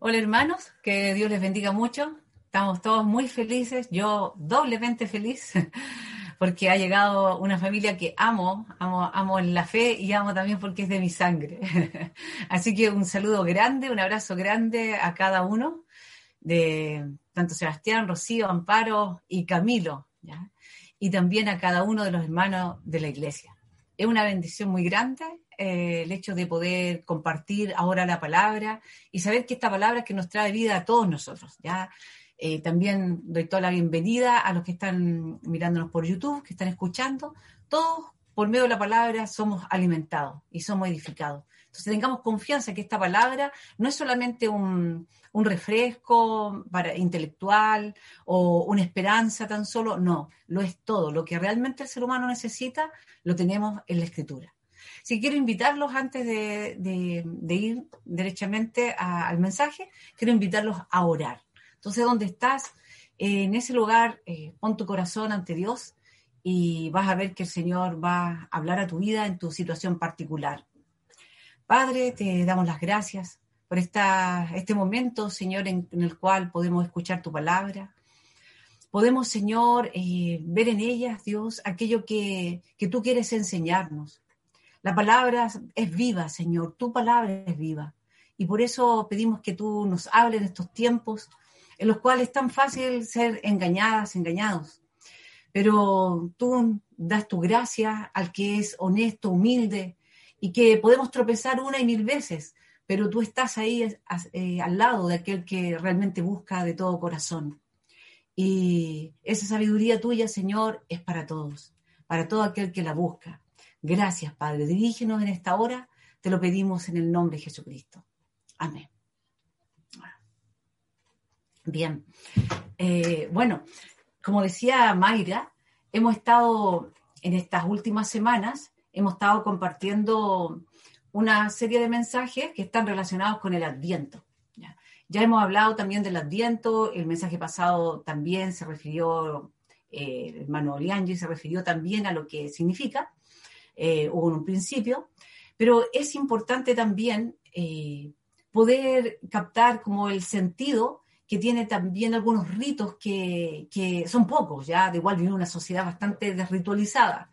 Hola hermanos, que Dios les bendiga mucho. Estamos todos muy felices, yo doblemente feliz, porque ha llegado una familia que amo, amo, amo en la fe y amo también porque es de mi sangre. Así que un saludo grande, un abrazo grande a cada uno, de tanto Sebastián, Rocío, Amparo y Camilo, y también a cada uno de los hermanos de la iglesia. Es una bendición muy grande eh, el hecho de poder compartir ahora la palabra y saber que esta palabra es que nos trae vida a todos nosotros. ¿ya? Eh, también doy toda la bienvenida a los que están mirándonos por YouTube, que están escuchando. Todos, por medio de la palabra, somos alimentados y somos edificados. Entonces tengamos confianza que esta palabra no es solamente un, un refresco para, intelectual o una esperanza tan solo, no, lo es todo. Lo que realmente el ser humano necesita, lo tenemos en la escritura. Si quiero invitarlos antes de, ir derechamente al mensaje, quiero invitarlos a orar. Entonces, ¿dónde estás? en ese lugar, eh, pon tu corazón ante Dios y vas a ver que el Señor va a hablar a tu vida en tu situación particular. Padre, te damos las gracias por esta, este momento, Señor, en, el cual podemos escuchar tu palabra. Podemos, Señor, eh, ver en ellas, Dios, aquello que, que tú quieres enseñarnos. La palabra es viva, Señor, tu palabra es viva. Y por eso pedimos que tú nos hables en estos tiempos en los cuales es tan fácil ser engañadas, engañados. Pero tú das tu gracia al que es honesto, humilde y que podemos tropezar una y mil veces, pero tú estás ahí eh, al lado de aquel que realmente busca de todo corazón. Y esa sabiduría tuya, Señor, es para todos, para todo aquel que la busca. Gracias, Padre. Dirígenos en esta hora, te lo pedimos en el nombre de Jesucristo. Amén. Bien. Eh, bueno, como decía Mayra, hemos estado en estas últimas semanas, hemos estado compartiendo una serie de mensajes que están relacionados con el adviento. Ya, hemos hablado también del adviento, el mensaje pasado también se refirió, eh, el se refirió también a lo que significa, eh, o en un principio, pero es importante también eh, poder captar como el sentido que tiene también algunos ritos que, son pocos, ya de igual viene una sociedad bastante desritualizada,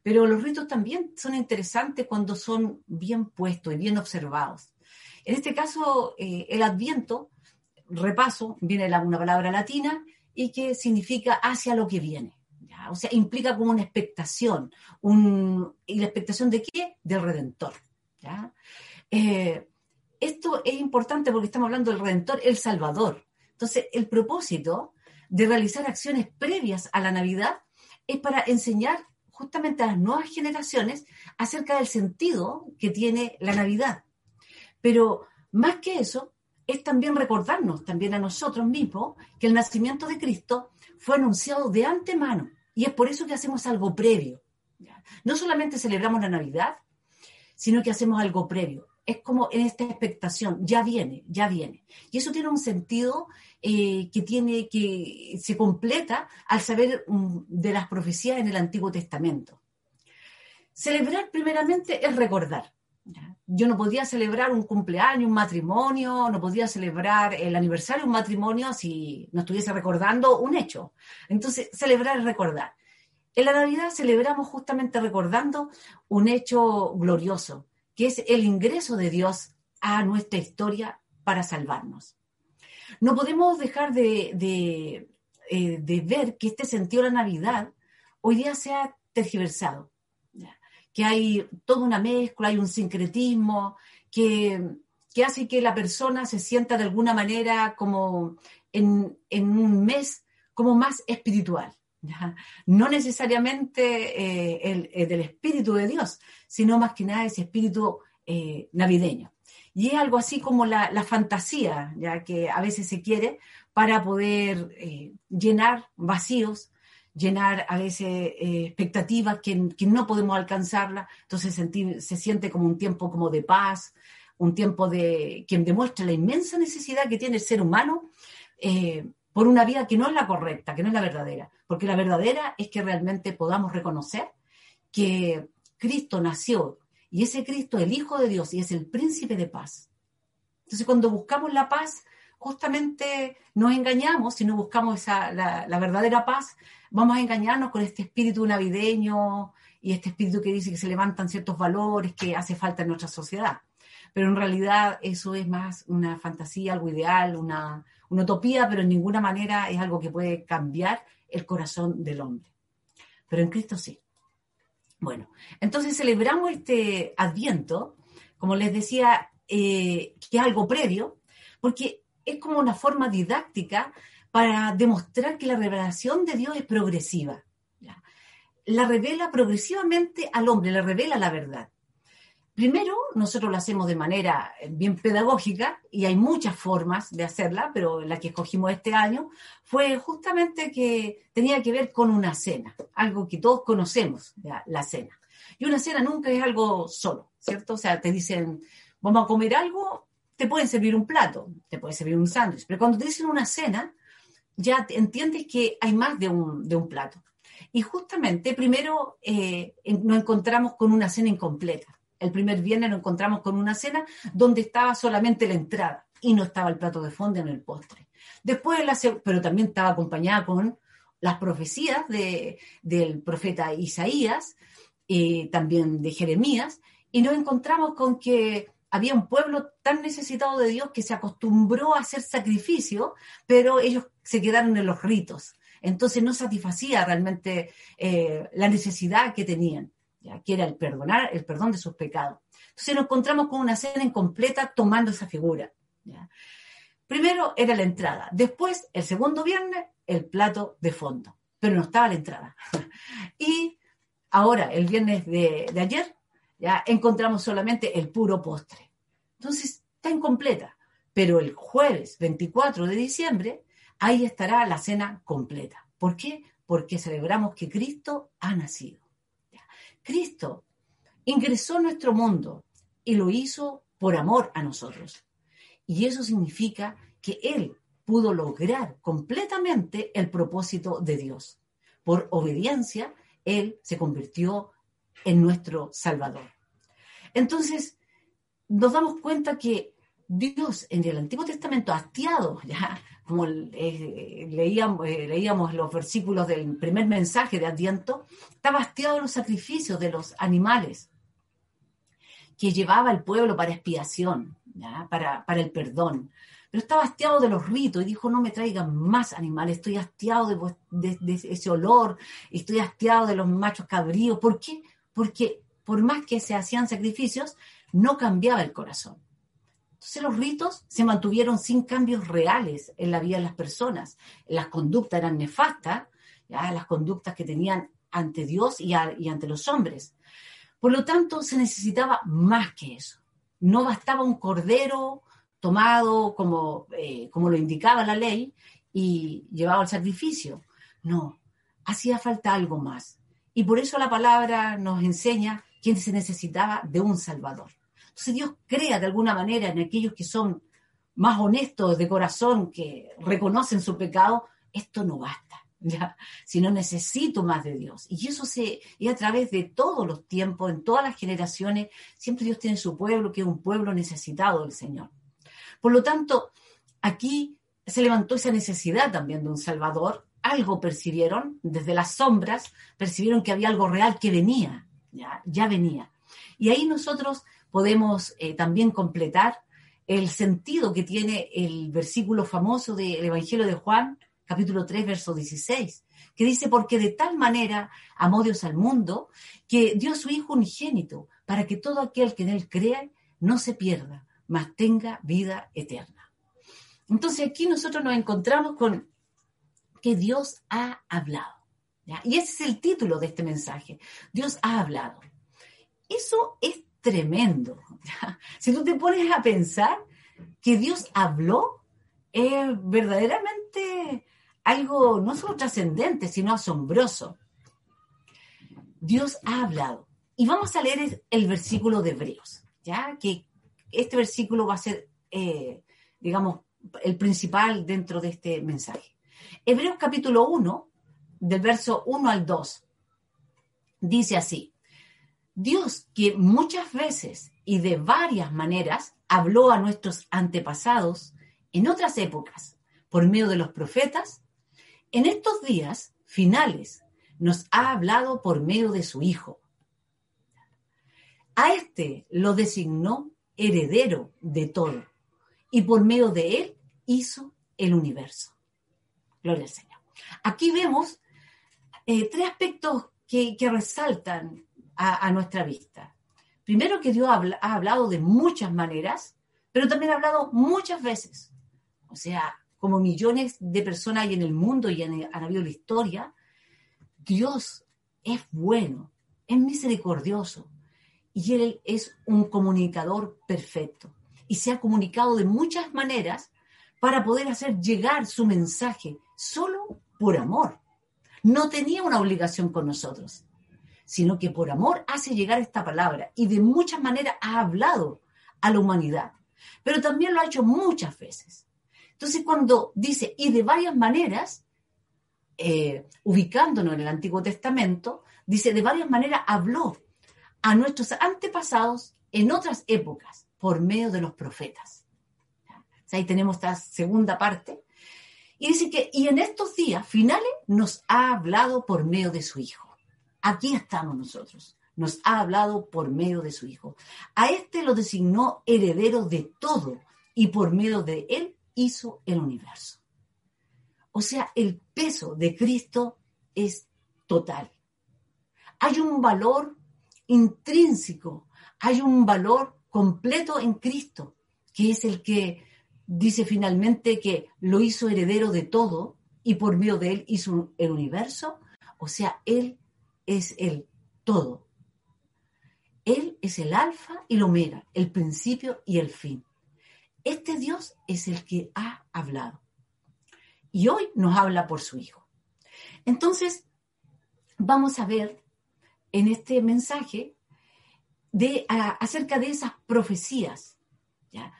pero los ritos también son interesantes cuando son bien puestos y bien observados. En este caso, eh, el adviento, repaso, viene de una palabra latina y que significa hacia lo que viene. O sea, implica como una expectación. ¿Y la expectación de qué? Del Redentor. Eh, esto es importante porque estamos hablando del Redentor, el Salvador. Entonces, el propósito de realizar acciones previas a la Navidad es para enseñar justamente a las nuevas generaciones acerca del sentido que tiene la Navidad. Pero más que eso, es también recordarnos también a nosotros mismos que el nacimiento de Cristo fue anunciado de antemano y es por eso que hacemos algo previo. No solamente celebramos la Navidad, sino que hacemos algo previo. Es como en esta expectación, ya viene, ya viene. Y eso tiene un sentido eh, que tiene que se completa al saber mm, de las profecías en el Antiguo Testamento. Celebrar primeramente es recordar. Yo no podía celebrar un cumpleaños, un matrimonio, no podía celebrar el aniversario de un matrimonio si no estuviese recordando un hecho. Entonces, celebrar es recordar. En la Navidad celebramos justamente recordando un hecho glorioso, que es el ingreso de Dios a nuestra historia para salvarnos. No podemos dejar de, eh, ver que este sentido de la Navidad hoy día se ha tergiversado que hay toda una mezcla, hay un sincretismo que, hace que la persona se sienta de alguna manera como en, un mes como más espiritual. No necesariamente eh, el, del espíritu de Dios, sino más que nada ese espíritu eh, navideño. Y es algo así como la, fantasía, ya que a veces se quiere para poder eh, llenar vacíos, llenar a veces eh, expectativas que, no podemos alcanzarla. Entonces sentir, se siente como un tiempo como de paz, un tiempo de quien demuestra la inmensa necesidad que tiene el ser humano eh, por una vida que no es la correcta, que no es la verdadera. Porque la verdadera es que realmente podamos reconocer que Cristo nació y ese Cristo es el Hijo de Dios y es el príncipe de paz. Entonces cuando buscamos la paz, justamente nos engañamos, si no buscamos esa, la, la, verdadera paz, vamos a engañarnos con este espíritu navideño y este espíritu que dice que se levantan ciertos valores que hace falta en nuestra sociedad. Pero en realidad eso es más una fantasía, algo ideal, una, una utopía, pero en ninguna manera es algo que puede cambiar el corazón del hombre. Pero en Cristo sí. Bueno, entonces celebramos este adviento, como les decía, eh, que es algo previo, porque es como una forma didáctica para demostrar que la revelación de Dios es progresiva. La revela progresivamente al hombre, le revela la verdad. Primero, nosotros lo hacemos de manera bien pedagógica y hay muchas formas de hacerla, pero la que escogimos este año fue justamente que tenía que ver con una cena, algo que todos conocemos, la cena. Y una cena nunca es algo solo, ¿cierto? O sea, te dicen, vamos a comer algo, te pueden servir un plato, te puede servir un sándwich, pero cuando te dicen una cena, ya entiendes que hay más de un, de un plato. Y justamente primero eh, nos encontramos con una cena incompleta el primer viernes nos encontramos con una cena donde estaba solamente la entrada y no estaba el plato de fondo en el postre. Después, la, pero también estaba acompañada con las profecías de, del profeta Isaías, y también de Jeremías, y nos encontramos con que había un pueblo tan necesitado de Dios que se acostumbró a hacer sacrificio, pero ellos se quedaron en los ritos. Entonces no satisfacía realmente eh, la necesidad que tenían que era el perdonar, el perdón de sus pecados. Entonces nos encontramos con una cena incompleta tomando esa figura. Primero era la entrada, después, el segundo viernes, el plato de fondo, pero no estaba la entrada. y ahora, el viernes de, de ayer, ya encontramos solamente el puro postre. Entonces, está incompleta, pero el jueves 24 de diciembre, ahí estará la cena completa. ¿Por qué? Porque celebramos que Cristo ha nacido. Cristo ingresó a nuestro mundo y lo hizo por amor a nosotros. Y eso significa que Él pudo lograr completamente el propósito de Dios. Por obediencia, Él se convirtió en nuestro Salvador. Entonces, nos damos cuenta que Dios en el Antiguo Testamento, hastiado, ya, como eh, leíamos, eh, leíamos, los versículos del primer mensaje de Adviento, estaba hastiado de los sacrificios de los animales que llevaba el pueblo para expiación, Para, para, el perdón. Pero estaba hastiado de los ritos y dijo, no me traigan más animales, estoy hastiado de, de ese olor, estoy hastiado de los machos cabríos. ¿Por qué? Porque por más que se hacían sacrificios, no cambiaba el corazón. Entonces los ritos se mantuvieron sin cambios reales en la vida de las personas. Las conductas eran nefastas, las conductas que tenían ante Dios y, ante los hombres. Por lo tanto, se necesitaba más que eso. No bastaba un cordero tomado como, eh, como lo indicaba la ley y llevado al sacrificio. No, hacía falta algo más. Y por eso la palabra nos enseña que se necesitaba de un Salvador. Entonces Dios crea de alguna manera en aquellos que son más honestos de corazón, que reconocen su pecado, esto no basta, ¿ya? si no necesito más de Dios. Y eso se, y a través de todos los tiempos, en todas las generaciones, siempre Dios tiene su pueblo, que es un pueblo necesitado del Señor. Por lo tanto, aquí se levantó esa necesidad también de un Salvador, algo percibieron, desde las sombras, percibieron que había algo real que venía, ya, ya venía. Y ahí nosotros podemos eh, también completar el sentido que tiene el versículo famoso del Evangelio de Juan, capítulo 3, verso 16, que dice, porque de tal manera amó Dios al mundo, que dio su Hijo unigénito, para que todo aquel que en él crea no se pierda, mas tenga vida eterna. Entonces aquí nosotros nos encontramos con que Dios ha hablado. Y ese es el título de este mensaje. Dios ha hablado. Eso es tremendo. Si tú te pones a pensar que Dios habló, es verdaderamente algo no solo trascendente, sino asombroso. Dios ha hablado. Y vamos a leer el versículo de Hebreos, ya que este versículo va a ser, eh, digamos, el principal dentro de este mensaje. Hebreos capítulo 1, del verso 1 al 2, dice así, Dios que muchas veces y de varias maneras habló a nuestros antepasados en otras épocas por medio de los profetas, en estos días finales nos ha hablado por medio de su Hijo. A este lo designó heredero de todo y por medio de él hizo el universo. Gloria al Señor. Aquí vemos eh, tres aspectos que, resaltan a, nuestra vista. Primero que Dios ha hablado de muchas maneras, pero también ha hablado muchas veces. O sea, como millones de personas hay en el mundo y han, han habido la historia, Dios es bueno, es misericordioso y Él es un comunicador perfecto. Y se ha comunicado de muchas maneras para poder hacer llegar su mensaje solo por amor. No tenía una obligación con nosotros, sino que por amor hace llegar esta palabra y de muchas maneras ha hablado a la humanidad, pero también lo ha hecho muchas veces. Entonces, cuando dice, y de varias maneras, eh, ubicándonos en el Antiguo Testamento, dice, de varias maneras habló a nuestros antepasados en otras épocas por medio de los profetas. ahí tenemos esta segunda parte. Y dice que, y en estos días finales nos ha hablado por medio de su Hijo. Aquí estamos nosotros. Nos ha hablado por medio de su Hijo. A este lo designó heredero de todo y por medio de él hizo el universo. O sea, el peso de Cristo es total. Hay un valor intrínseco, hay un valor completo en Cristo, que es el que dice finalmente que lo hizo heredero de todo y por medio de él hizo el universo. O sea, Él es el todo. Él es el alfa y el omega, el principio y el fin. Este Dios es el que ha hablado. Y hoy nos habla por su Hijo. Entonces, vamos a ver en este mensaje de, acerca de esas profecías,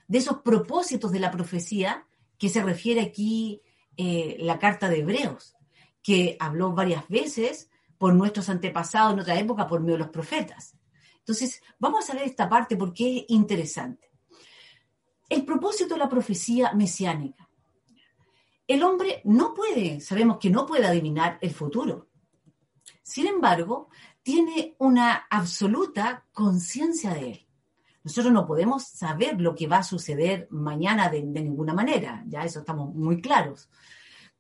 de esos propósitos de la profecía que se refiere aquí eh, la carta de Hebreos, que habló varias veces por nuestros antepasados en otra época por medio de los profetas. Entonces, vamos a ver esta parte porque es interesante. El propósito de la profecía mesiánica. El hombre no puede, sabemos que no puede adivinar el futuro. Sin embargo, tiene una absoluta conciencia de él. Nosotros no podemos saber lo que va a suceder mañana de, ninguna manera, ya eso estamos muy claros.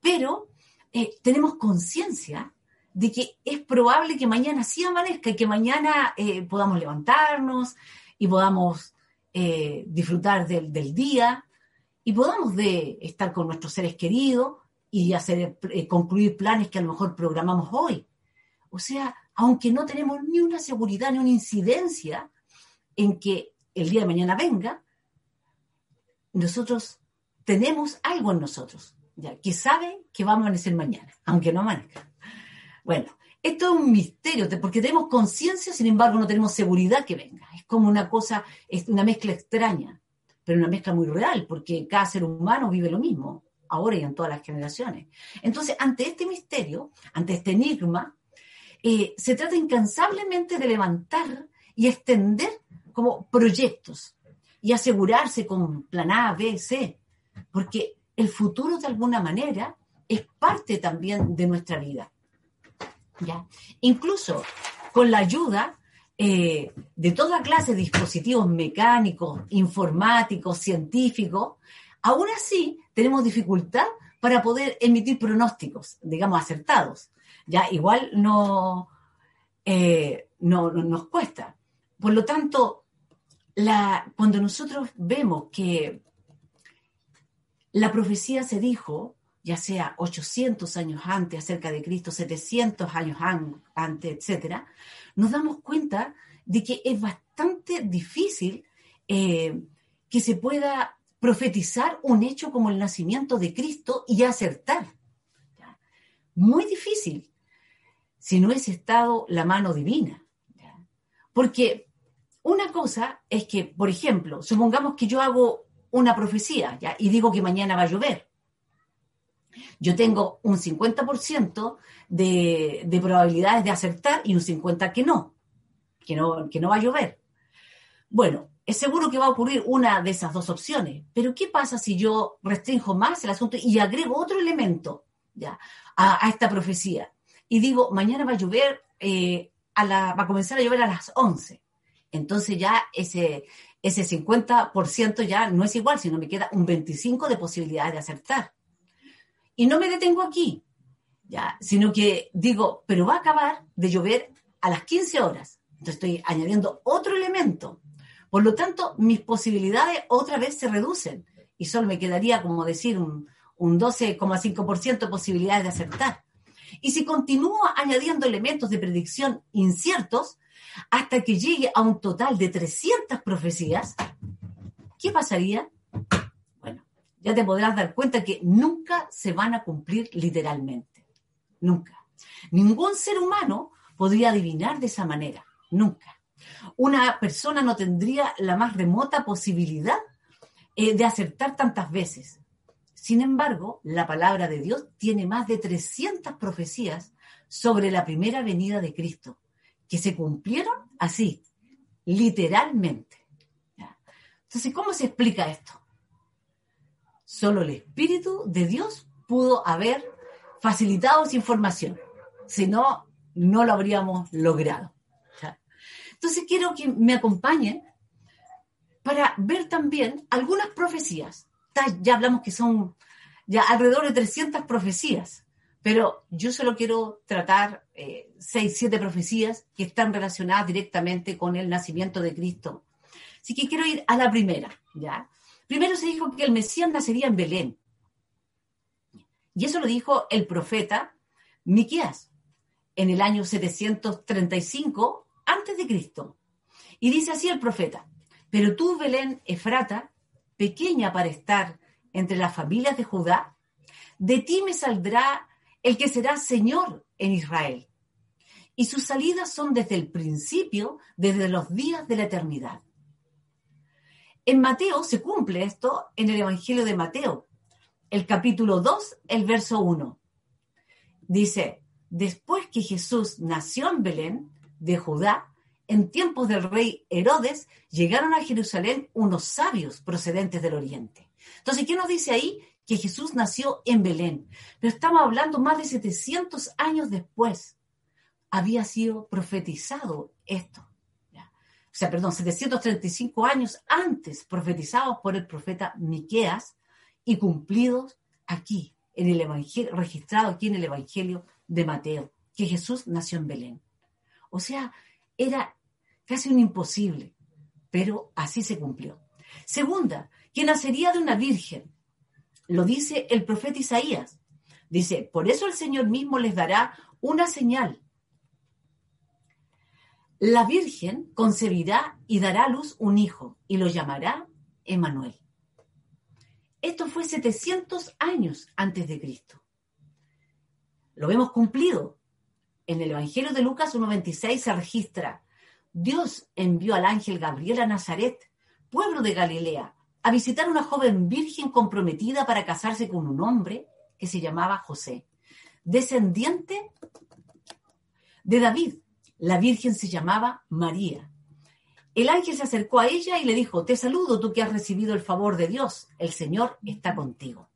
Pero eh, tenemos conciencia de que es probable que mañana sí amanezca y que mañana eh, podamos levantarnos y podamos eh, disfrutar del, día y podamos de estar con nuestros seres queridos y hacer eh, concluir planes que a lo mejor programamos hoy. O sea, aunque no tenemos ni una seguridad ni una incidencia en que el día de mañana venga, nosotros tenemos algo en nosotros, ya, que sabe que va a amanecer mañana, aunque no amanezca. Bueno, esto es un misterio, porque tenemos conciencia, sin embargo, no tenemos seguridad que venga. Es como una cosa, una mezcla extraña, pero una mezcla muy real, porque cada ser humano vive lo mismo, ahora y en todas las generaciones. Entonces, ante este misterio, ante este enigma, eh, se trata incansablemente de levantar y extender como proyectos y asegurarse con plan A, B, C, porque el futuro de alguna manera es parte también de nuestra vida. Incluso con la ayuda eh, de toda clase de dispositivos mecánicos, informáticos, científicos, aún así tenemos dificultad para poder emitir pronósticos, digamos, acertados. Ya igual no, eh, no, nos cuesta. Por lo tanto, cuando nosotros vemos que la profecía se dijo, ya sea 800 años antes acerca de Cristo, 700 años antes, etcétera, nos damos cuenta de que es bastante difícil eh, que se pueda profetizar un hecho como el nacimiento de Cristo y acertar. Muy difícil, si no es estado la mano divina. Porque una cosa es que, por ejemplo, supongamos que yo hago una profecía ¿ya? y digo que mañana va a llover. Yo tengo un 50% de, de probabilidades de acertar y un 50% que no, que no, va a llover. Bueno, es seguro que va a ocurrir una de esas dos opciones, pero ¿qué pasa si yo restringo más el asunto y agrego otro elemento ya, a, esta profecía? Y digo, mañana va a llover, eh, a la, va a comenzar a llover a las 11. Entonces ya ese, ese 50% ya no es igual, sino me queda un 25% de posibilidad de acertar. Y no me detengo aquí, ya, sino que digo, pero va a acabar de llover a las 15 horas. Entonces estoy añadiendo otro elemento por lo tanto, mis posibilidades otra vez se reducen y solo me quedaría, como decir, un, 12,5% de posibilidades de acertar. Y si continúo añadiendo elementos de predicción inciertos hasta que llegue a un total de 300 profecías, ¿qué pasaría? Ya te podrás dar cuenta que nunca se van a cumplir literalmente. Nunca. Ningún ser humano podría adivinar de esa manera. Nunca una persona no tendría la más remota posibilidad eh, de acertar tantas veces. Sin embargo, la palabra de Dios tiene más de 300 profecías sobre la primera venida de Cristo, que se cumplieron así, literalmente. Entonces, ¿cómo se explica esto? Solo el Espíritu de Dios pudo haber facilitado esa información, si no, no lo habríamos logrado. Entonces quiero que me acompañen para ver también algunas profecías. Ya hablamos que son ya alrededor de 300 profecías, pero yo solo quiero tratar eh, seis, siete profecías que están relacionadas directamente con el nacimiento de Cristo. Así que quiero ir a la primera, ¿ya? Primero se dijo que el Mesías nacería en Belén. Y eso lo dijo el profeta Miqueas en el año 735 antes de Cristo. Y dice así el profeta, pero tú, Belén Efrata, pequeña para estar entre las familias de Judá, de ti me saldrá el que será Señor en Israel. Y sus salidas son desde el principio, desde los días de la eternidad. En Mateo se cumple esto en el Evangelio de Mateo, el capítulo 2, el verso 1. Dice, después que Jesús nació en Belén, de Judá, en tiempos del rey Herodes, llegaron a Jerusalén unos sabios procedentes del oriente. Entonces, ¿qué nos dice ahí? Que Jesús nació en Belén. Pero estamos hablando más de 700 años después. Había sido profetizado esto. O sea, perdón, 735 años antes, profetizados por el profeta Miqueas y cumplidos aquí, en el Evangelio, registrado aquí en el Evangelio de Mateo, que Jesús nació en Belén. O sea, era casi un imposible, pero así se cumplió. Segunda, que nacería de una virgen. Lo dice el profeta Isaías. Dice, por eso el Señor mismo les dará una señal. La virgen concebirá y dará a luz un hijo y lo llamará Emanuel. Esto fue 700 años antes de Cristo. Lo vemos cumplido en el Evangelio de Lucas 1.26 se registra, Dios envió al ángel Gabriel a Nazaret, pueblo de Galilea, a visitar a una joven virgen comprometida para casarse con un hombre que se llamaba José, descendiente de David. La virgen se llamaba María. El ángel se acercó a ella y le dijo, te saludo tú que has recibido el favor de Dios, el Señor está contigo.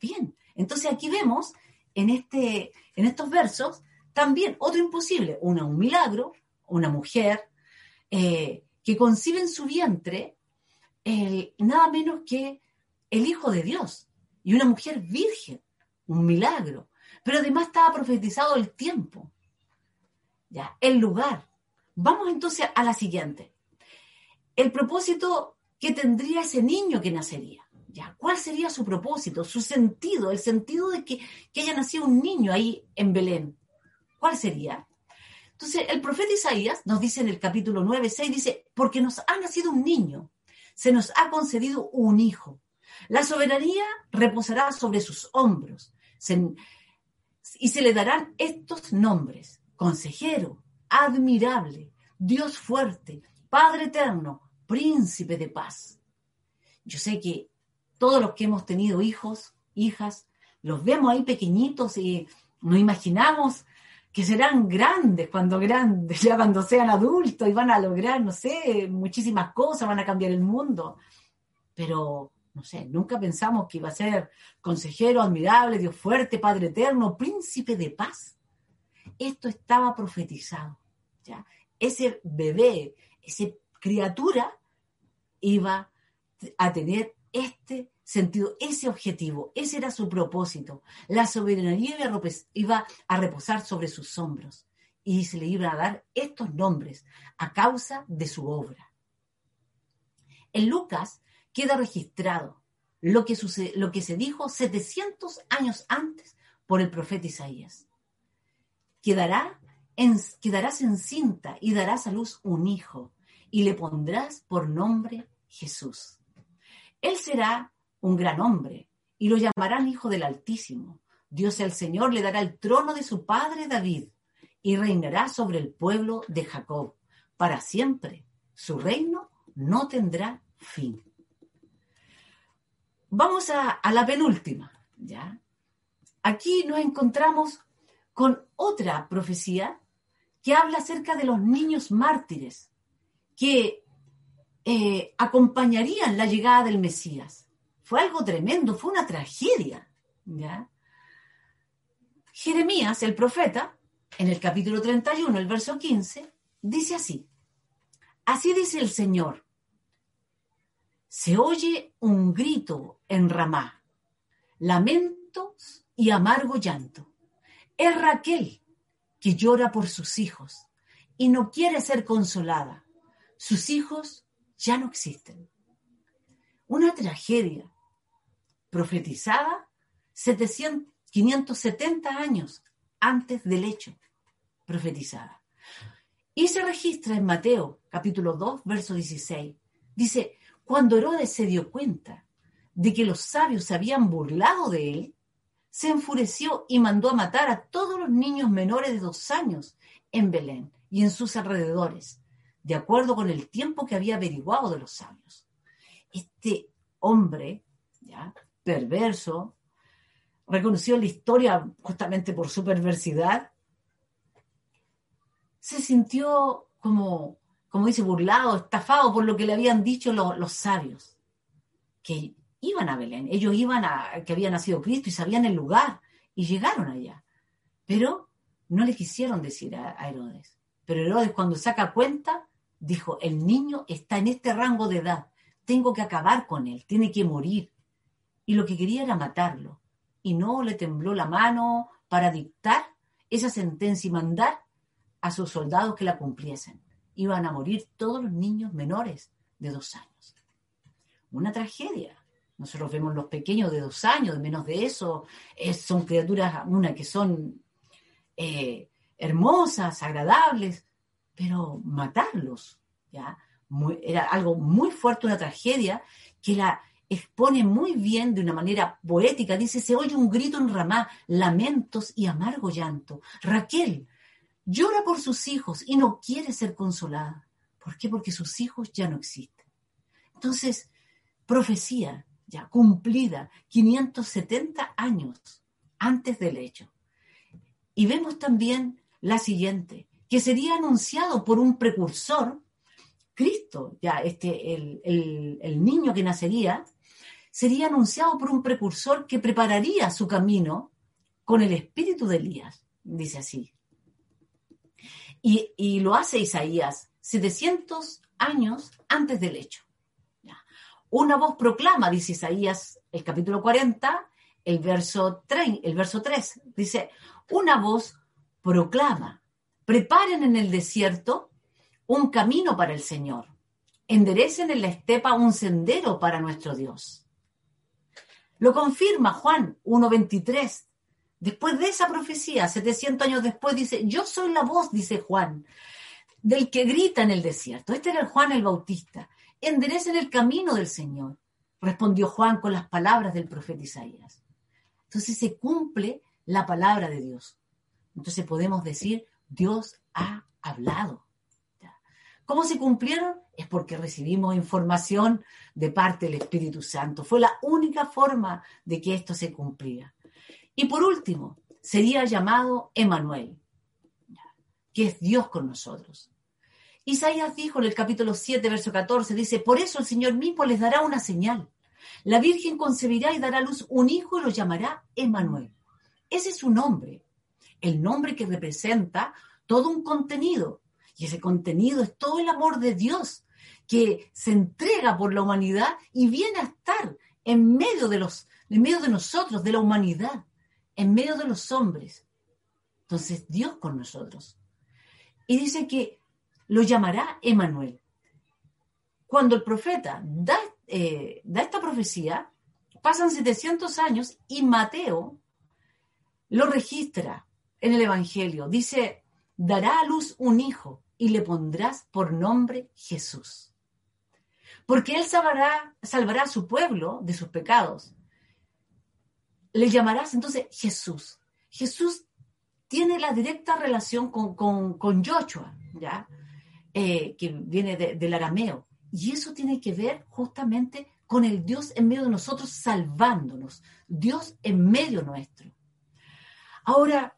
Bien, entonces aquí vemos en, este, en estos versos también, otro imposible, una, un milagro, una mujer eh, que concibe en su vientre nada menos que el Hijo de Dios y una mujer virgen, un milagro. Pero además estaba profetizado el tiempo, ya, el lugar. Vamos entonces a la siguiente. El propósito que tendría ese niño que nacería. ¿Ya? ¿Cuál sería su propósito, su sentido, el sentido de que, que haya nacido un niño ahí en Belén? ¿Cuál sería? Entonces, el profeta Isaías nos dice en el capítulo 9, 6, dice, porque nos ha nacido un niño, se nos ha concedido un hijo. La soberanía reposará sobre sus hombros y se le darán estos nombres, consejero, admirable, Dios fuerte, Padre eterno, príncipe de paz. Yo sé que todos los que hemos tenido hijos, hijas, los vemos ahí pequeñitos y nos imaginamos que serán grandes cuando grandes, ya cuando sean adultos y van a lograr, no sé, muchísimas cosas, van a cambiar el mundo. Pero, no sé, nunca pensamos que iba a ser consejero admirable, Dios fuerte, Padre eterno, príncipe de paz. Esto estaba profetizado, ¿ya? Ese bebé, esa criatura iba a tener este sentido, ese objetivo, ese era su propósito. La soberanía iba a reposar sobre sus hombros y se le iban a dar estos nombres a causa de su obra. En Lucas queda registrado lo que, lo que se dijo 700 años antes por el profeta Isaías. Quedará en, quedarás encinta y darás a luz un hijo y le pondrás por nombre Jesús. Él será un gran hombre, y lo llamarán Hijo del Altísimo. Dios el Señor le dará el trono de su padre David, y reinará sobre el pueblo de Jacob para siempre. Su reino no tendrá fin. Vamos a, a la penúltima, ¿ya? Aquí nos encontramos con otra profecía que habla acerca de los niños mártires que eh, acompañarían la llegada del Mesías. Fue algo tremendo, fue una tragedia. Jeremías, el profeta, en el capítulo 31, el verso 15, dice así, así dice el Señor, se oye un grito en Ramá, lamentos y amargo llanto. Es Raquel que llora por sus hijos y no quiere ser consolada. Sus hijos ya no existen. Una tragedia profetizada 570 años antes del hecho, profetizada. Y se registra en Mateo capítulo 2, verso 16. Dice, cuando Herodes se dio cuenta de que los sabios se habían burlado de él, se enfureció y mandó a matar a todos los niños menores de dos años en Belén y en sus alrededores, de acuerdo con el tiempo que había averiguado de los sabios. Este hombre, ¿ya? perverso, reconocido en la historia justamente por su perversidad, se sintió como, como dice, burlado, estafado por lo que le habían dicho los, los sabios, que iban a Belén, ellos iban a que había nacido Cristo y sabían el lugar y llegaron allá, pero no le quisieron decir a, a Herodes. Pero Herodes cuando saca cuenta, dijo, el niño está en este rango de edad, tengo que acabar con él, tiene que morir y lo que quería era matarlo. Y no le tembló la mano para dictar esa sentencia y mandar a sus soldados que la cumpliesen. Iban a morir todos los niños menores de dos años. Una tragedia. Nosotros vemos los pequeños de dos años, de menos de eso, son criaturas, una que son eh, hermosas, agradables, pero matarlos, ¿ya? era algo muy fuerte, una tragedia que la, expone muy bien de una manera poética, dice, se oye un grito en Ramá, lamentos y amargo llanto. Raquel llora por sus hijos y no quiere ser consolada. ¿Por qué? Porque sus hijos ya no existen. Entonces, profecía ya cumplida, 570 años antes del hecho. Y vemos también la siguiente, que sería anunciado por un precursor, Cristo, ya este, el, el niño que nacería, sería anunciado por un precursor que prepararía su camino con el espíritu de Elías, dice así. Y, lo hace Isaías 700 años antes del hecho. Una voz proclama, dice Isaías, el capítulo 40, el verso 3, el verso 3 dice, una voz proclama, preparen en el desierto un camino para el Señor, enderecen en la estepa un sendero para nuestro Dios. Lo confirma Juan 1.23. Después de esa profecía, 700 años después, dice, yo soy la voz, dice Juan, del que grita en el desierto. Este era el Juan el Bautista. Enderecen el camino del Señor, respondió Juan con las palabras del profeta Isaías. Entonces se cumple la palabra de Dios. Entonces podemos decir, Dios ha hablado. ¿Cómo se cumplieron? Es porque recibimos información de parte del Espíritu Santo. Fue la única forma de que esto se cumplía. Y por último, sería llamado Emanuel, que es Dios con nosotros. Isaías dijo en el capítulo 7, verso 14, dice, por eso el Señor mismo les dará una señal. La Virgen concebirá y dará a luz un hijo y lo llamará Emanuel. Ese es su nombre, el nombre que representa todo un contenido. Y ese contenido es todo el amor de Dios que se entrega por la humanidad y viene a estar en medio de los, en medio de nosotros, de la humanidad, en medio de los hombres. Entonces, Dios con nosotros. Y dice que lo llamará Emanuel. Cuando el profeta da, eh, da esta profecía, pasan 700 años y Mateo lo registra en el Evangelio. Dice, dará a luz un hijo y le pondrás por nombre Jesús. Porque él salvará, salvará a su pueblo de sus pecados. Le llamarás entonces Jesús. Jesús tiene la directa relación con, con, Joshua, ¿ya? Eh, que viene del arameo. Y eso tiene que ver justamente con el Dios en medio de nosotros salvándonos. Dios en medio nuestro. Ahora,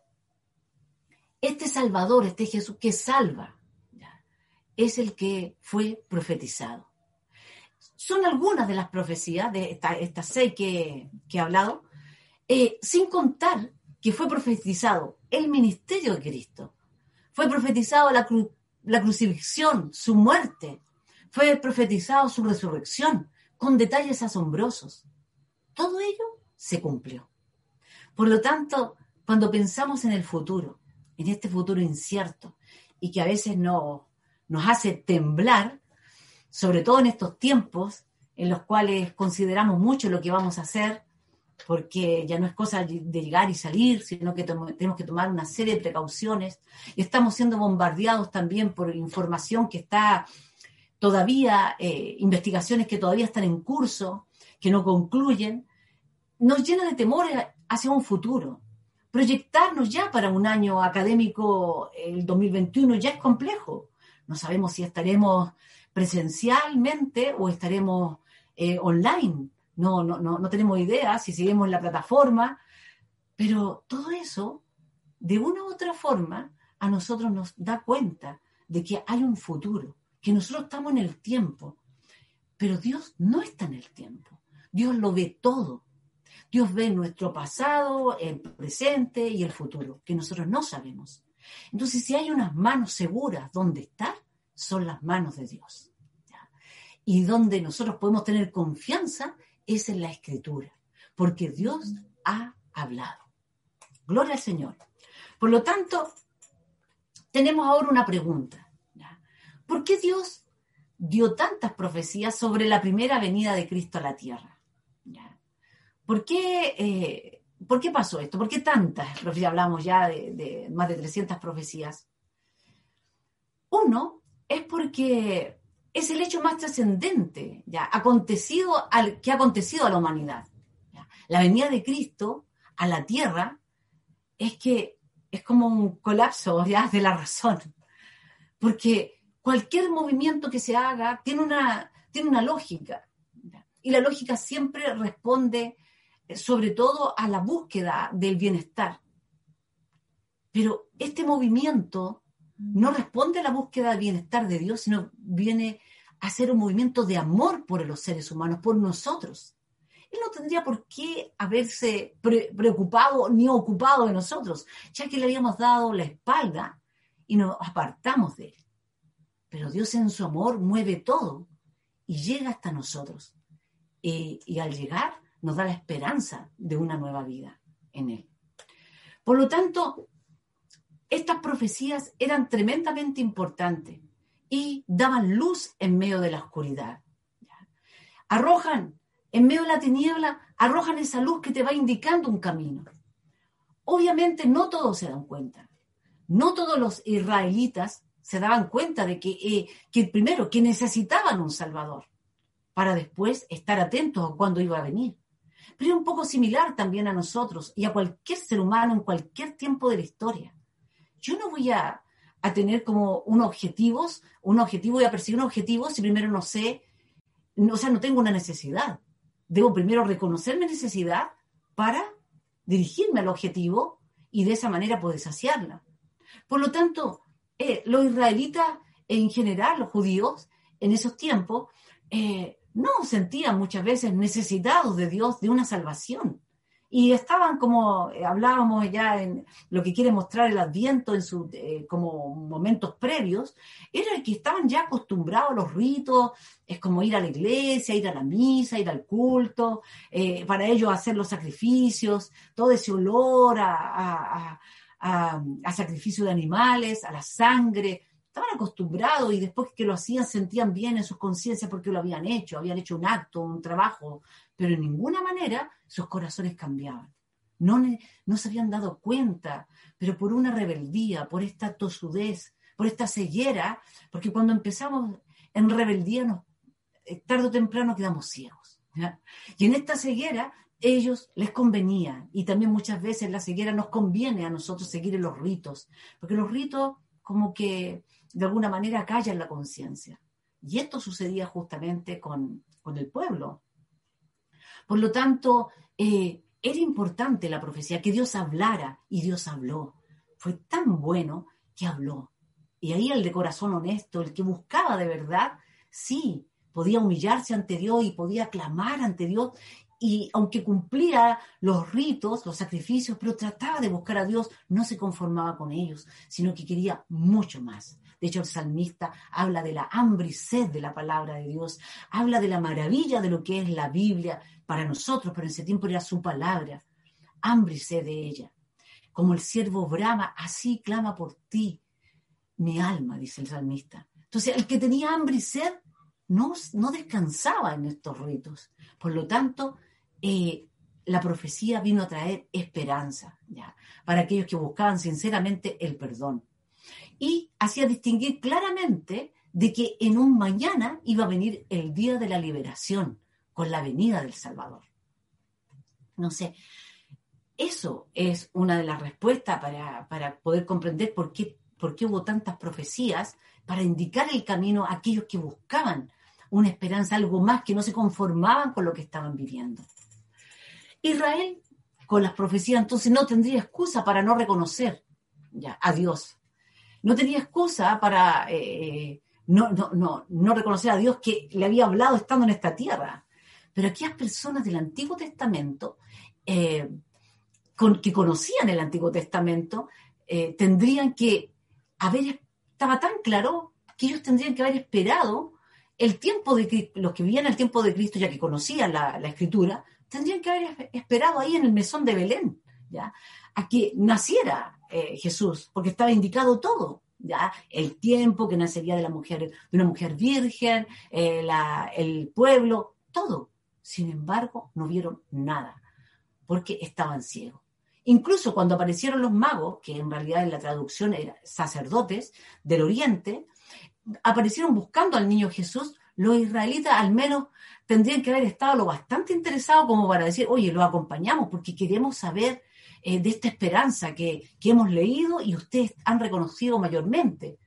este Salvador, este Jesús que salva, es el que fue profetizado. Son algunas de las profecías de estas seis que, he hablado, eh, sin contar que fue profetizado el ministerio de Cristo, fue profetizado la, la crucifixión, su muerte, fue profetizado su resurrección, con detalles asombrosos. Todo ello se cumplió. Por lo tanto, cuando pensamos en el futuro, en este futuro incierto y que a veces no, nos hace temblar, sobre todo en estos tiempos en los cuales consideramos mucho lo que vamos a hacer, porque ya no es cosa de llegar y salir, sino que tenemos que tomar una serie de precauciones. Y estamos siendo bombardeados también por información que está todavía, eh, investigaciones que todavía están en curso, que no concluyen. Nos llena de temores hacia un futuro proyectarnos ya para un año académico, el 2021, ya es complejo. No sabemos si estaremos presencialmente o estaremos eh, online. No, no, no, no tenemos idea si seguimos en la plataforma, pero todo eso, de una u otra forma, a nosotros nos da cuenta de que hay un futuro, que nosotros estamos en el tiempo, pero Dios no está en el tiempo. Dios lo ve todo. Dios ve nuestro pasado, el presente y el futuro, que nosotros no sabemos. Entonces, si hay unas manos seguras donde estar, son las manos de Dios. Y donde nosotros podemos tener confianza es en la escritura, porque Dios ha hablado. Gloria al Señor. Por lo tanto, tenemos ahora una pregunta. ¿Por qué Dios dio tantas profecías sobre la primera venida de Cristo a la tierra? ¿Por qué, eh, ¿Por qué pasó esto? ¿Por qué tantas profecías? Hablamos ya de, más de 300 profecías. Uno es porque es el hecho más trascendente ya, acontecido al, que ha acontecido a la humanidad. La venida de Cristo a la tierra es que es como un colapso ya, de la razón. Porque cualquier movimiento que se haga tiene una, tiene una lógica. Y la lógica siempre responde sobre todo a la búsqueda del bienestar. Pero este movimiento no responde a la búsqueda del bienestar de Dios, sino viene a ser un movimiento de amor por los seres humanos, por nosotros. Él no tendría por qué haberse preocupado ni ocupado de nosotros, ya que le habíamos dado la espalda y nos apartamos de él. Pero Dios en su amor mueve todo y llega hasta nosotros. y al llegar nos da la esperanza de una nueva vida en Él. Por lo tanto, estas profecías eran tremendamente importantes y daban luz en medio de la oscuridad. Arrojan, en medio de la tiniebla, arrojan esa luz que te va indicando un camino. Obviamente no todos se dan cuenta. No todos los israelitas se daban cuenta de que, eh, que primero, que necesitaban un Salvador para después estar atentos a cuándo iba a venir. Pero es un poco similar también a nosotros y a cualquier ser humano en cualquier tiempo de la historia. Yo no voy a, a tener como un objetivos, un objetivo y a perseguir un objetivo si primero no sé, no, o sea, no tengo una necesidad. Debo primero reconocer mi necesidad para dirigirme al objetivo y de esa manera poder saciarla. Por lo tanto, eh, los israelitas en general, los judíos, en esos tiempos, eh, no sentían muchas veces necesitados de Dios, de una salvación. Y estaban como, eh, hablábamos ya en lo que quiere mostrar el Adviento en sus como momentos previos, era que estaban ya acostumbrados a los ritos, es como ir a la iglesia, ir a la misa, ir al culto, para ellos hacer los sacrificios, todo ese olor a a, sacrificio de animales, a la sangre. Estaban acostumbrados y después que lo hacían sentían bien en sus conciencias porque lo habían hecho, habían hecho un acto, un trabajo, pero en ninguna manera sus corazones cambiaban. No, no se habían dado cuenta, pero por una rebeldía, por esta tosudez, por esta ceguera, porque cuando empezamos en rebeldía, nos, eh, tarde o temprano quedamos ciegos. Y en esta ceguera ellos les convenía y también muchas veces la ceguera nos conviene a nosotros seguir en los ritos, porque los ritos como que de alguna manera callan la conciencia. Y esto sucedía justamente con, el pueblo. Por lo tanto, eh, era importante la profecía, que Dios hablara y Dios habló. Fue tan bueno que habló. Y ahí el de corazón honesto, el que buscaba de verdad, sí, podía humillarse ante Dios y podía clamar ante Dios y aunque cumplía los ritos, los sacrificios, pero trataba de buscar a Dios, no se conformaba con ellos, sino que quería mucho más. De hecho, el salmista habla de la hambre y sed de la palabra de Dios, habla de la maravilla de lo que es la Biblia para nosotros, pero en ese tiempo era su palabra, hambre y sed de ella. Como el siervo brama, así clama por ti, mi alma, dice el salmista. Entonces, el que tenía hambre y sed no, descansaba en estos ritos. Por lo tanto, eh, la profecía vino a traer esperanza para aquellos que buscaban sinceramente el perdón. Y hacía distinguir claramente de que en un mañana iba a venir el día de la liberación con la venida del Salvador. No sé, eso es una de las respuestas para, para poder comprender por qué, por qué hubo tantas profecías para indicar el camino a aquellos que buscaban una esperanza, algo más, que no se conformaban con lo que estaban viviendo. Israel, con las profecías, entonces no tendría excusa para no reconocer ya, a Dios. No tenía excusa para eh, no, no, no, reconocer a Dios que le había hablado estando en esta tierra. Pero aquellas personas del Antiguo Testamento, eh, que conocían el Antiguo Testamento, eh, tendrían que haber, estaba tan claro que ellos tendrían que haber esperado el tiempo de los que vivían el tiempo de Cristo, ya que conocían la, la escritura, tendrían que haber esperado ahí en el mesón de Belén, ¿ya? A que naciera eh, Jesús, porque estaba indicado todo, ¿ya? El tiempo que nacería de la mujer, de una mujer virgen, eh, el pueblo, todo. Sin embargo, no vieron nada, porque estaban ciegos. Incluso cuando aparecieron los magos, que en realidad en la traducción eran sacerdotes del Oriente, aparecieron buscando al niño Jesús, los israelitas al menos tendrían que haber estado lo bastante interesados como para decir, oye, lo acompañamos porque queremos saber eh, de esta esperanza que, hemos leído y ustedes han reconocido mayormente.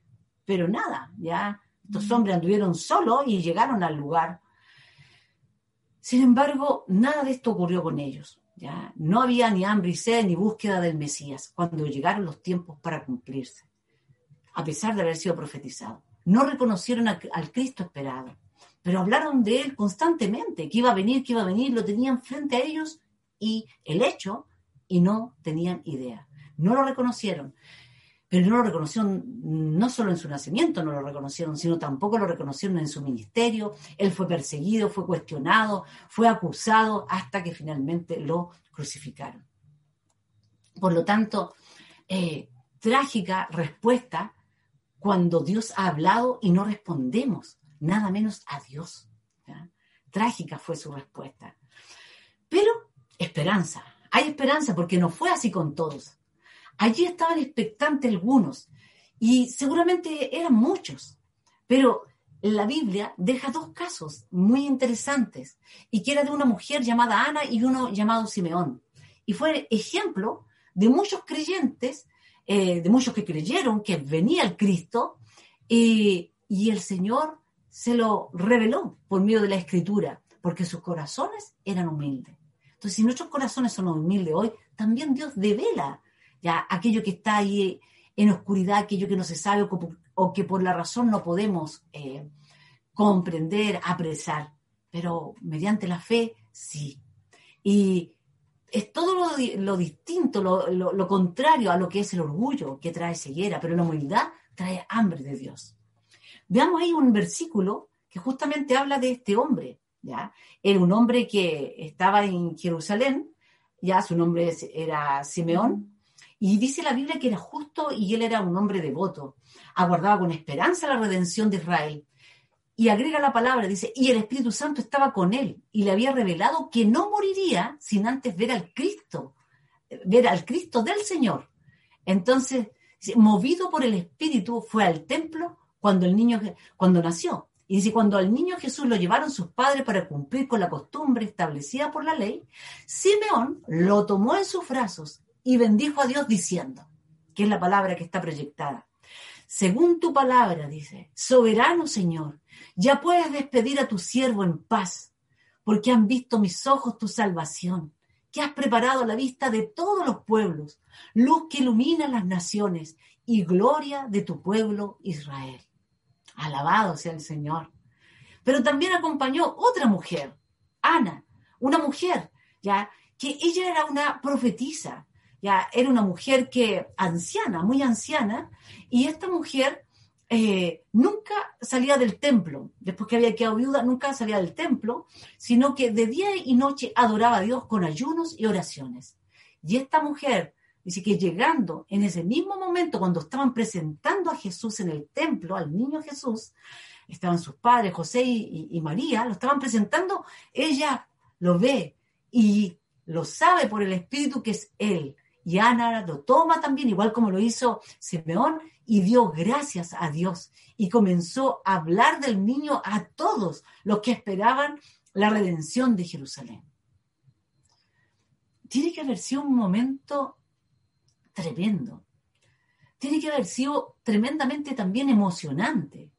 Pero nada, ya estos hombres anduvieron solos y llegaron al lugar. Sin embargo, nada de esto ocurrió con ellos. ¿ya? No había ni hambre y sed ni búsqueda del Mesías cuando llegaron los tiempos para cumplirse, a pesar de haber sido profetizado no reconocieron al Cristo esperado, pero hablaron de Él constantemente, que iba a venir, que iba a venir, lo tenían frente a ellos y el hecho, y no tenían idea. No lo reconocieron, pero no lo reconocieron no solo en su nacimiento, no lo reconocieron, sino tampoco lo reconocieron en su ministerio. Él fue perseguido, fue cuestionado, fue acusado hasta que finalmente lo crucificaron. Por lo tanto, eh, trágica respuesta cuando Dios ha hablado y no respondemos, nada menos a Dios. Trágica fue su respuesta. Pero esperanza, Hay esperanza porque no fue así con todos. Allí estaban expectantes algunos y seguramente eran muchos, pero la Biblia deja dos casos muy interesantes y que era de una mujer llamada Ana y uno llamado Simeón. Y fue ejemplo de muchos creyentes, eh, de muchos que creyeron que venía el Cristo y el Señor se lo reveló por medio de la escritura, porque sus corazones eran humildes. Entonces, si nuestros corazones son humildes hoy, también Dios devela ya aquello que está ahí en oscuridad, aquello que no se sabe o, que por la razón no podemos eh, comprender, apresar. Pero mediante la fe, sí. Y es todo lo, distinto, lo, lo, contrario a lo que es el orgullo, que trae ceguera, pero la humildad trae hambre de Dios. Veamos ahí un versículo que justamente habla de este hombre, ¿ya? Era un hombre que estaba en Jerusalén, ya su nombre era Simeón, y dice la Biblia que era justo y él era un hombre devoto, aguardaba con esperanza la redención de Israel. Y agrega la palabra, dice, y el Espíritu Santo estaba con él y le había revelado que no moriría sin antes ver al Cristo, ver al Cristo del Señor. Entonces, movido por el Espíritu, fue al templo cuando el niño, cuando nació. Y dice, cuando al niño Jesús lo llevaron sus padres para cumplir con la costumbre establecida por la ley, Simeón lo tomó en sus brazos y bendijo a Dios diciendo, que es la palabra que está proyectada. Según tu palabra, dice, soberano Señor, ya puedes despedir a tu siervo en paz, porque han visto mis ojos tu salvación, que has preparado la vista de todos los pueblos, luz que ilumina las naciones y gloria de tu pueblo Israel. Alabado sea el Señor. Pero también acompañó otra mujer, Ana, una mujer, ya que ella era una profetisa, ya era una mujer que anciana, muy anciana, y esta mujer eh, nunca salía del templo, después que había quedado viuda, nunca salía del templo, sino que de día y noche adoraba a Dios con ayunos y oraciones. Y esta mujer dice que llegando en ese mismo momento, cuando estaban presentando a Jesús en el templo, al niño Jesús, estaban sus padres, José y, y María, lo estaban presentando, ella lo ve y lo sabe por el Espíritu que es Él. Y Ana lo toma también, igual como lo hizo Simeón, y dio gracias a Dios y comenzó a hablar del niño a todos los que esperaban la redención de Jerusalén. Tiene que haber sido un momento tremendo. Tiene que haber sido tremendamente también emocionante.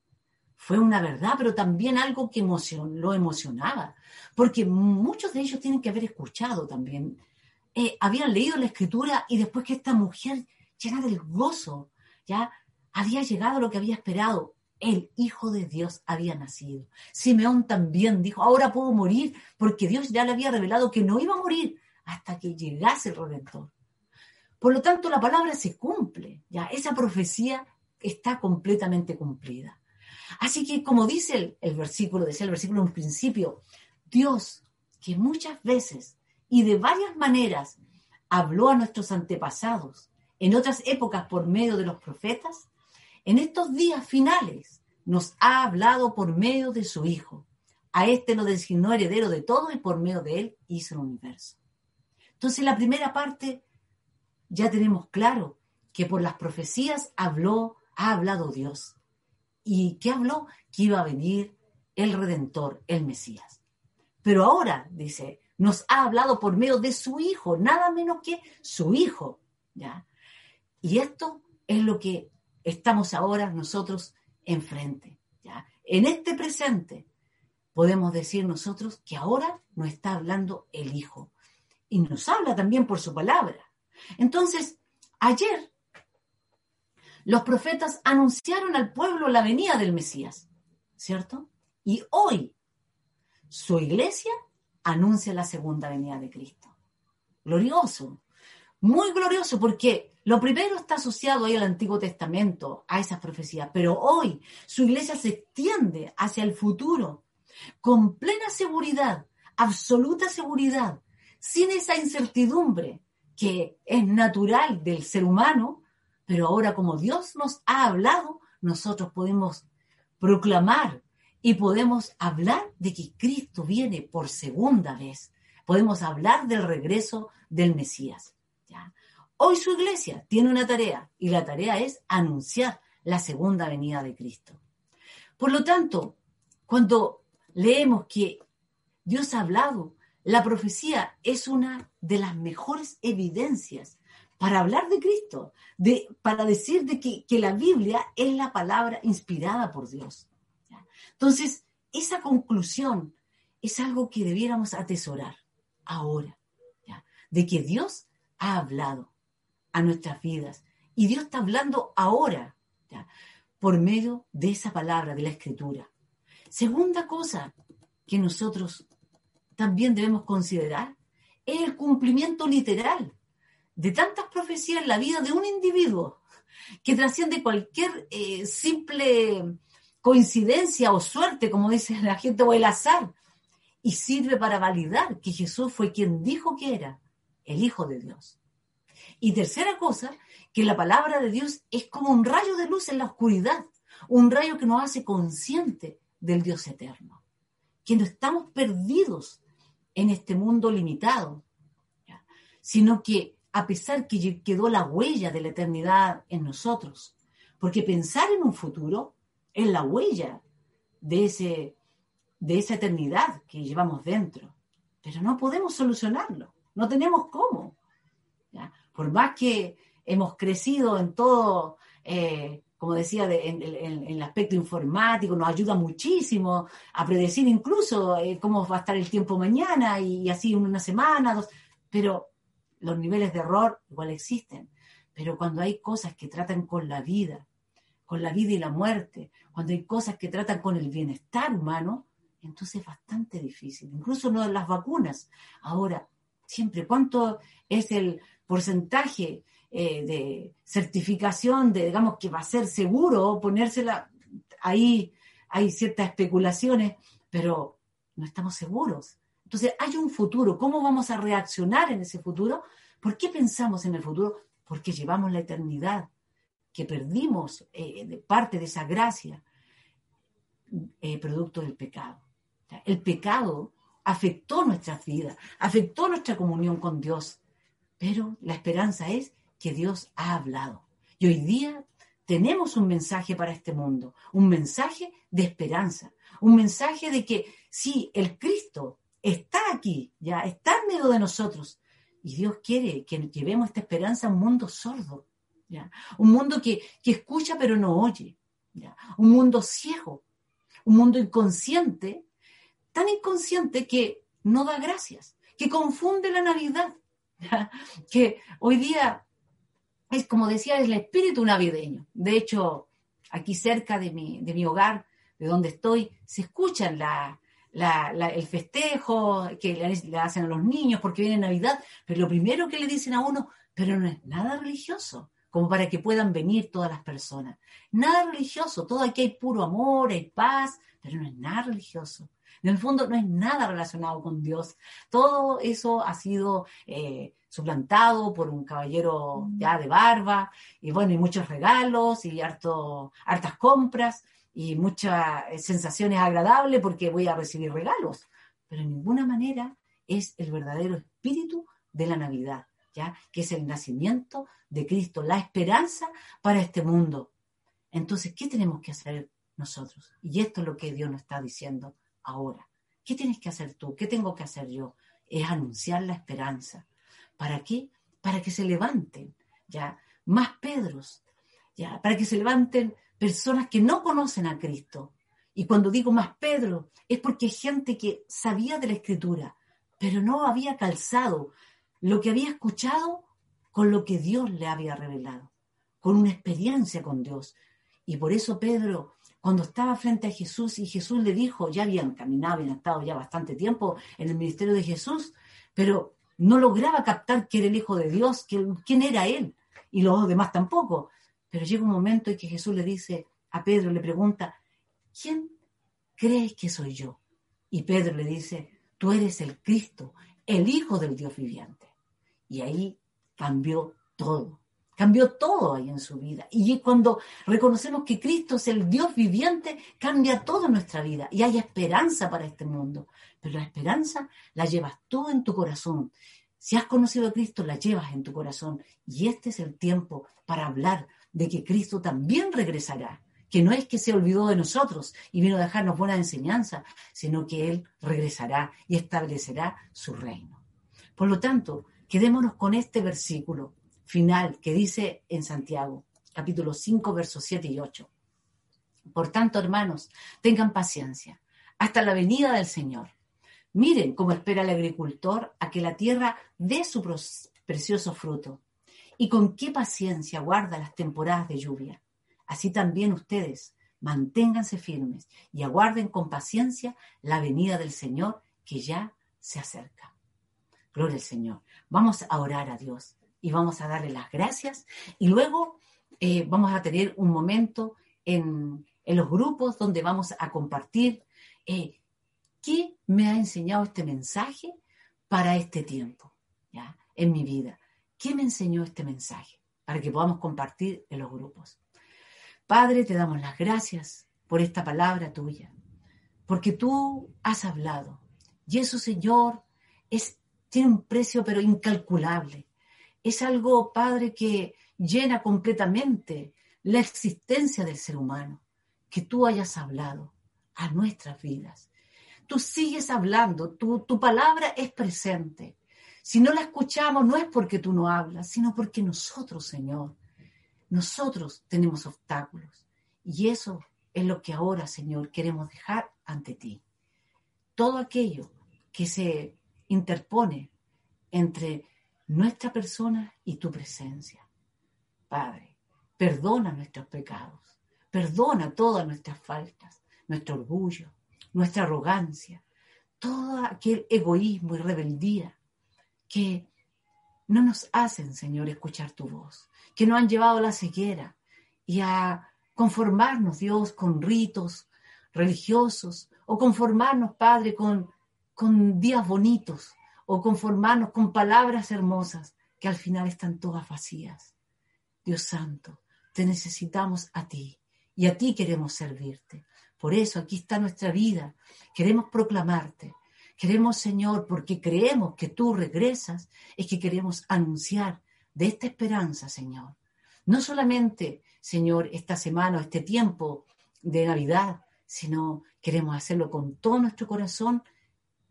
Fue una verdad, pero también algo que lo emocionaba, porque muchos de ellos tienen que haber escuchado también eh, habían leído la escritura y después que esta mujer llena del gozo, ya había llegado lo que había esperado. El Hijo de Dios había nacido. Simeón también dijo, ahora puedo morir porque Dios ya le había revelado que no iba a morir hasta que llegase el Redentor. Por lo tanto, la palabra se cumple, ya esa profecía está completamente cumplida. Así que, como dice el, versículo, decía el versículo en principio, Dios, que muchas veces y de varias maneras habló a nuestros antepasados, en otras épocas por medio de los profetas, en estos días finales nos ha hablado por medio de su Hijo. A este lo designó heredero de todo y por medio de él hizo el universo. Entonces, la primera parte ya tenemos claro que por las profecías habló, ha hablado Dios. ¿Y qué habló? Que iba a venir el Redentor, el Mesías. Pero ahora, dice, nos ha hablado por medio de su Hijo, nada menos que su Hijo. ¿ya? Y esto es lo que estamos ahora nosotros enfrente. ¿ya? En este presente podemos decir nosotros que ahora nos está hablando el Hijo. Y nos habla también por su palabra. Entonces, ayer los profetas anunciaron al pueblo la venida del Mesías, ¿cierto? Y hoy su iglesia anuncia la segunda venida de Cristo. Glorioso, muy glorioso, porque lo primero está asociado ahí al Antiguo Testamento, a esas profecías, pero hoy su iglesia se extiende hacia el futuro con plena seguridad, absoluta seguridad, sin esa incertidumbre que es natural del ser humano, pero ahora como Dios nos ha hablado, nosotros podemos proclamar y podemos hablar de que Cristo viene por segunda vez podemos hablar del regreso del Mesías. Hoy su iglesia tiene una tarea y la tarea es anunciar la segunda venida de Cristo. Por lo tanto, cuando leemos que Dios ha hablado, la profecía es una de las mejores evidencias para hablar de Cristo, de, para decir de que, que, la Biblia es la palabra inspirada por Dios. Entonces, esa conclusión es algo que debiéramos atesorar ahora, de que Dios ha hablado a nuestras vidas y Dios está hablando ahora, por medio de esa palabra, de la escritura. Segunda cosa que nosotros también debemos considerar es el cumplimiento literal de tantas profecías en la vida de un individuo que trasciende cualquier eh, simple coincidencia o suerte, como dice la gente, o el azar, y sirve para validar que Jesús fue quien dijo que era el Hijo de Dios. Y tercera cosa, que la palabra de Dios es como un rayo de luz en la oscuridad, un rayo que nos hace consciente del Dios eterno, que no estamos perdidos en este mundo limitado, sino que a pesar que quedó la huella de la eternidad en nosotros, porque pensar en un futuro es la huella de, ese, de esa eternidad que llevamos dentro, pero no podemos solucionarlo, no tenemos cómo. Por más que hemos crecido en todo, eh, como decía, en, el aspecto informático, nos ayuda muchísimo a predecir incluso eh, cómo va a estar el tiempo mañana y, así una semana, dos, pero los niveles de error igual existen. Pero cuando hay cosas que tratan con la vida, con la vida y la muerte, cuando hay cosas que tratan con el bienestar humano, entonces es bastante difícil. Incluso no las vacunas. Ahora, siempre, ¿cuánto es el porcentaje eh, de certificación de, digamos, que va a ser seguro ponérsela? Ahí hay ciertas especulaciones, pero no estamos seguros. Entonces, hay un futuro. ¿Cómo vamos a reaccionar en ese futuro? ¿Por qué pensamos en el futuro? Porque llevamos la eternidad, que perdimos eh, de parte de esa gracia, eh, producto del pecado. el pecado afectó nuestras vidas, afectó nuestra comunión con Dios, pero la esperanza es que Dios ha hablado. Y hoy día tenemos un mensaje para este mundo, un mensaje de esperanza, un mensaje de que sí, el Cristo está aquí, ya está en medio de nosotros. Y Dios quiere que llevemos esta esperanza a un mundo sordo, ¿ya? un mundo que, escucha pero no oye, ¿ya? un mundo ciego, un mundo inconsciente, tan inconsciente que no da gracias, que confunde la Navidad, que hoy día es como decía, es el espíritu navideño. De hecho, aquí cerca de mi, de mi hogar, de donde estoy, se escuchan la, el festejo que le, hacen a los niños porque viene Navidad, pero lo primero que le dicen a uno, pero no es nada religioso, como para que puedan venir todas las personas. Nada religioso, todo aquí hay puro amor, hay paz, pero no es nada religioso. En el fondo no es nada relacionado con Dios. Todo eso ha sido eh, suplantado por un caballero mm. ya de barba, y bueno, y muchos regalos y harto, hartas compras y muchas eh, sensaciones agradables porque voy a recibir regalos, pero en ninguna manera es el verdadero espíritu de la Navidad, ¿ya? que es el nacimiento de Cristo, la esperanza para este mundo. Entonces, ¿qué tenemos que hacer nosotros? Y esto es lo que Dios nos está diciendo ahora. ¿Qué tienes que hacer tú? ¿Qué tengo que hacer yo? Es anunciar la esperanza. ¿Para qué? Para que se levanten, ¿ya? Más Pedros, ¿ya? Para que se levanten personas que no conocen a Cristo. Y cuando digo más Pedro, es porque gente que sabía de la escritura, pero no había calzado lo que había escuchado con lo que Dios le había revelado, con una experiencia con Dios. Y por eso Pedro, cuando estaba frente a Jesús y Jesús le dijo, ya habían caminado, habían estado ya bastante tiempo en el ministerio de Jesús, pero no lograba captar que era el Hijo de Dios, quién era Él, y los demás tampoco. Pero llega un momento en que Jesús le dice a Pedro, le pregunta, ¿quién crees que soy yo? Y Pedro le dice, tú eres el Cristo, el Hijo del Dios viviente. Y ahí cambió todo, Cambió todo ahí en su vida. Y cuando reconocemos que Cristo es el Dios viviente, cambia toda nuestra vida. Y hay esperanza para este mundo. Pero la esperanza la llevas tú en tu corazón. Si has conocido a Cristo, la llevas en tu corazón. Y este es el tiempo para hablar de que Cristo también regresará. Que no es que se olvidó de nosotros y vino a dejarnos buena enseñanza, sino que Él regresará y establecerá su reino. Por lo tanto, quedémonos con este versículo final que dice en Santiago, capítulo 5, versos 7 y 8. Por tanto, hermanos, tengan paciencia hasta la venida del Señor. Miren cómo espera el agricultor a que la tierra dé su precioso fruto y con qué paciencia guarda las temporadas de lluvia. Así también ustedes manténganse firmes y aguarden con paciencia la venida del Señor que ya se acerca. Gloria al Señor. Vamos a orar a Dios y vamos a darle las gracias y luego eh, vamos a tener un momento en, los grupos donde vamos a compartir eh, qué me ha enseñado este mensaje para este tiempo, ¿ya? En mi vida. ¿Qué me enseñó este mensaje? Para que podamos compartir en los grupos. Padre, te damos las gracias por esta palabra tuya, porque tú has hablado. Y eso, Señor, es, tiene un precio pero incalculable es algo, Padre, que llena completamente la existencia del ser humano, que tú hayas hablado a nuestras vidas. Tú sigues hablando, tu, tu palabra es presente. Si no la escuchamos no es porque tú no hablas, sino porque nosotros, Señor, nosotros tenemos obstáculos. Y eso es lo que ahora, Señor, queremos dejar ante ti. Todo aquello que se interpone entre nuestra persona y tu presencia. Padre, perdona nuestros pecados, perdona todas nuestras faltas, nuestro orgullo, nuestra arrogancia, todo aquel egoísmo y rebeldía que no nos hacen, Señor, escuchar tu voz, que nos han llevado a la ceguera y a conformarnos, Dios, con ritos religiosos o conformarnos, Padre, con, con días bonitos, o conformarnos con palabras hermosas que al final están todas vacías. Dios Santo, te necesitamos a ti y a ti queremos servirte. Por eso aquí está nuestra vida. Queremos proclamarte. Queremos, Señor, porque creemos que tú regresas, es que queremos anunciar de esta esperanza, Señor. No solamente, Señor, esta semana o este tiempo de Navidad, sino queremos hacerlo con todo nuestro corazón,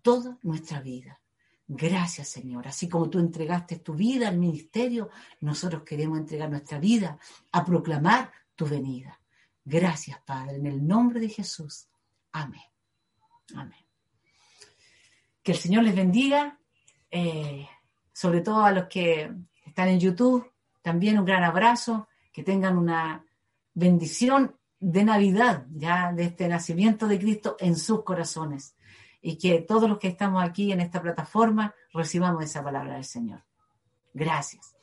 toda nuestra vida. Gracias, Señor. Así como tú entregaste tu vida al ministerio, nosotros queremos entregar nuestra vida a proclamar tu venida. Gracias, Padre, en el nombre de Jesús. Amén. Amén. Que el Señor les bendiga, eh, sobre todo a los que están en YouTube. También un gran abrazo, que tengan una bendición de Navidad, ya de este nacimiento de Cristo en sus corazones y que todos los que estamos aquí en esta plataforma recibamos esa palabra del Señor. Gracias.